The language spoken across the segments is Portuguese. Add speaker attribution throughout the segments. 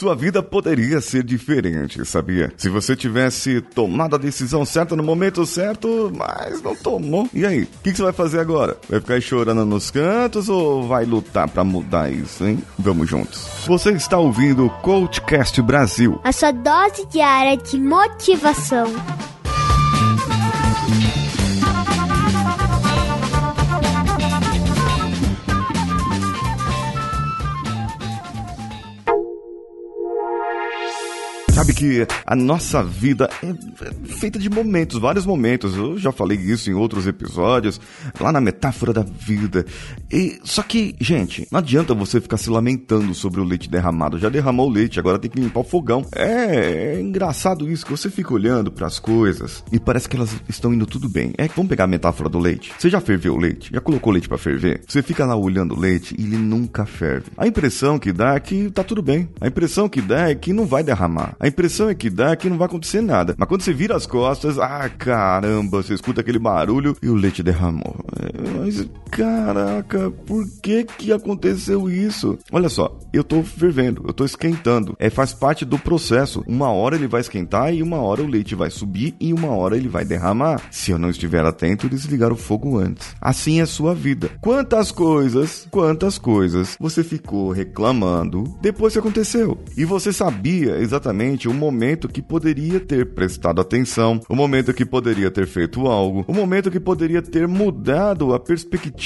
Speaker 1: sua vida poderia ser diferente, sabia? Se você tivesse tomado a decisão certa no momento certo, mas não tomou. E aí, o que, que, você vai fazer agora? Vai ficar chorando nos cantos ou vai lutar para mudar isso, hein? Vamos juntos. Você está ouvindo o Coachcast Brasil
Speaker 2: a sua dose diária de motivação.
Speaker 1: Que a nossa vida é feita de momentos, vários momentos. Eu já falei isso em outros episódios, lá na metáfora da vida. E só que, gente, não adianta você ficar se lamentando sobre o leite derramado. Já derramou o leite, agora tem que limpar o fogão. É, é engraçado isso que você fica olhando para as coisas e parece que elas estão indo tudo bem. É vamos pegar a metáfora do leite. Você já ferveu o leite? Já colocou o leite para ferver? Você fica lá olhando o leite e ele nunca ferve. A impressão que dá é que tá tudo bem. A impressão que dá é que não vai derramar. A impressão é que dá que não vai acontecer nada. Mas quando você vira as costas, ah, caramba, você escuta aquele barulho e o leite derramou. É, mas, caraca, por que que aconteceu isso? Olha só, eu tô fervendo, eu tô esquentando. É, faz parte do processo. Uma hora ele vai esquentar e uma hora o leite vai subir e uma hora ele vai derramar. Se eu não estiver atento, desligar o fogo antes. Assim é sua vida. Quantas coisas, quantas coisas você ficou reclamando depois que aconteceu? E você sabia exatamente o momento que poderia ter prestado atenção, o momento que poderia ter feito algo, o momento que poderia ter mudado a perspectiva,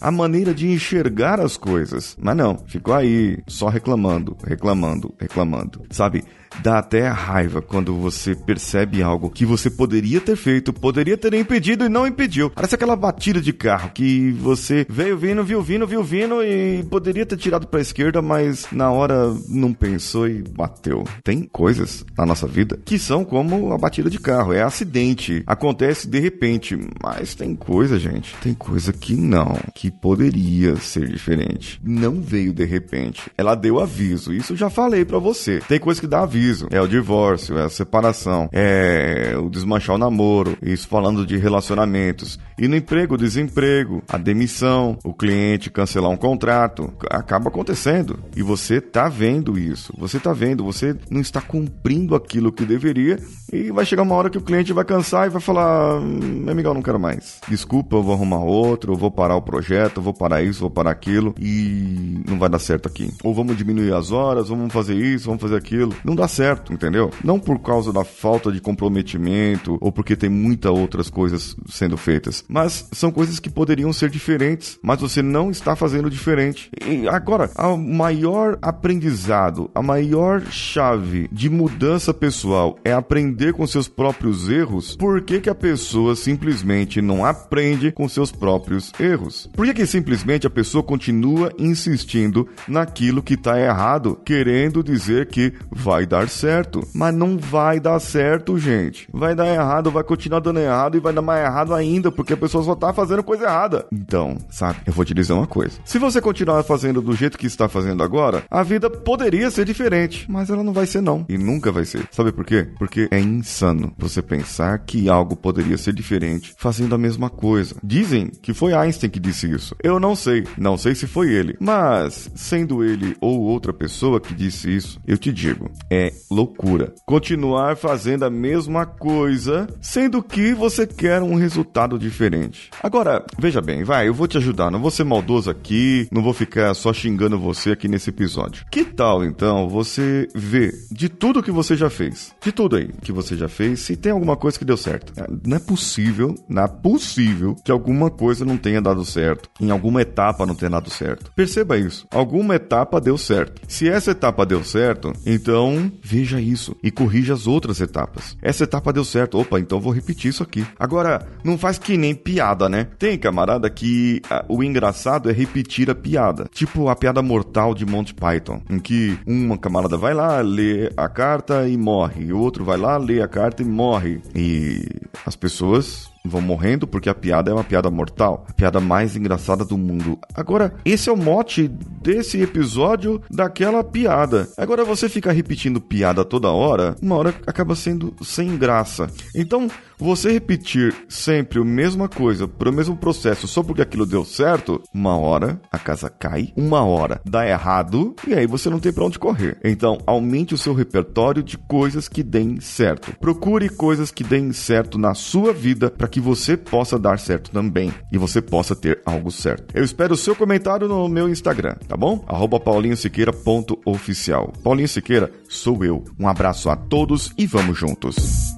Speaker 1: a maneira de enxergar as coisas. Mas não, ficou aí só reclamando, reclamando, reclamando. Sabe? Dá até raiva quando você percebe algo que você poderia ter feito, poderia ter impedido e não impediu. Parece aquela batida de carro que você veio vindo, viu vindo, viu vindo e poderia ter tirado para a esquerda, mas na hora não pensou e bateu. Tem coisas na nossa vida que são como a batida de carro, é acidente, acontece de repente, mas tem coisa, gente, tem coisa que não, que poderia ser diferente. Não veio de repente. Ela deu aviso, isso eu já falei para você. Tem coisa que dá aviso aviso, é o divórcio, é a separação, é o desmanchar o namoro, isso falando de relacionamentos. E no emprego, o desemprego, a demissão, o cliente cancelar um contrato, acaba acontecendo. E você tá vendo isso, você tá vendo, você não está cumprindo aquilo que deveria e vai chegar uma hora que o cliente vai cansar e vai falar: meu amigão, não quero mais. Desculpa, eu vou arrumar outro, eu vou parar o projeto, eu vou parar isso, vou parar aquilo e não vai dar certo aqui. Ou vamos diminuir as horas, vamos fazer isso, vamos fazer aquilo. Não dá certo, entendeu? Não por causa da falta de comprometimento ou porque tem muitas outras coisas sendo feitas, mas são coisas que poderiam ser diferentes, mas você não está fazendo diferente. E agora, o maior aprendizado, a maior chave de mudança pessoal é aprender com seus próprios erros. Por que, que a pessoa simplesmente não aprende com seus próprios erros? Por que, que simplesmente a pessoa continua insistindo naquilo que está errado, querendo dizer que vai dar dar certo. Mas não vai dar certo, gente. Vai dar errado, vai continuar dando errado e vai dar mais errado ainda, porque a pessoa só tá fazendo coisa errada. Então, sabe, eu vou te dizer uma coisa. Se você continuar fazendo do jeito que está fazendo agora, a vida poderia ser diferente, mas ela não vai ser não. E nunca vai ser. Sabe por quê? Porque é insano você pensar que algo poderia ser diferente fazendo a mesma coisa. Dizem que foi Einstein que disse isso. Eu não sei. Não sei se foi ele. Mas, sendo ele ou outra pessoa que disse isso, eu te digo, é loucura. Continuar fazendo a mesma coisa, sendo que você quer um resultado diferente. Agora, veja bem, vai, eu vou te ajudar, não vou ser maldoso aqui, não vou ficar só xingando você aqui nesse episódio. Que tal então você ver de tudo que você já fez, de tudo aí que você já fez, se tem alguma coisa que deu certo? É, não é possível, não é possível que alguma coisa não tenha dado certo, em alguma etapa não tenha dado certo. Perceba isso, alguma etapa deu certo. Se essa etapa deu certo, então Veja isso e corrija as outras etapas. Essa etapa deu certo. Opa, então vou repetir isso aqui. Agora, não faz que nem piada, né? Tem camarada que a, o engraçado é repetir a piada. Tipo a piada mortal de Monty Python, em que uma camarada vai lá, lê a carta e morre. E o outro vai lá, lê a carta e morre. E as pessoas vão morrendo porque a piada é uma piada mortal, a piada mais engraçada do mundo. Agora, esse é o mote desse episódio daquela piada. Agora você fica repetindo piada toda hora, uma hora acaba sendo sem graça. Então, você repetir sempre a mesma coisa, para o mesmo processo, só porque aquilo deu certo, uma hora a casa cai, uma hora dá errado e aí você não tem para onde correr. Então, aumente o seu repertório de coisas que deem certo. Procure coisas que deem certo na sua vida para que você possa dar certo também e você possa ter algo certo. Eu espero o seu comentário no meu Instagram, tá bom? Paulinhosiqueira.oficial. Paulinho Siqueira sou eu. Um abraço a todos e vamos juntos.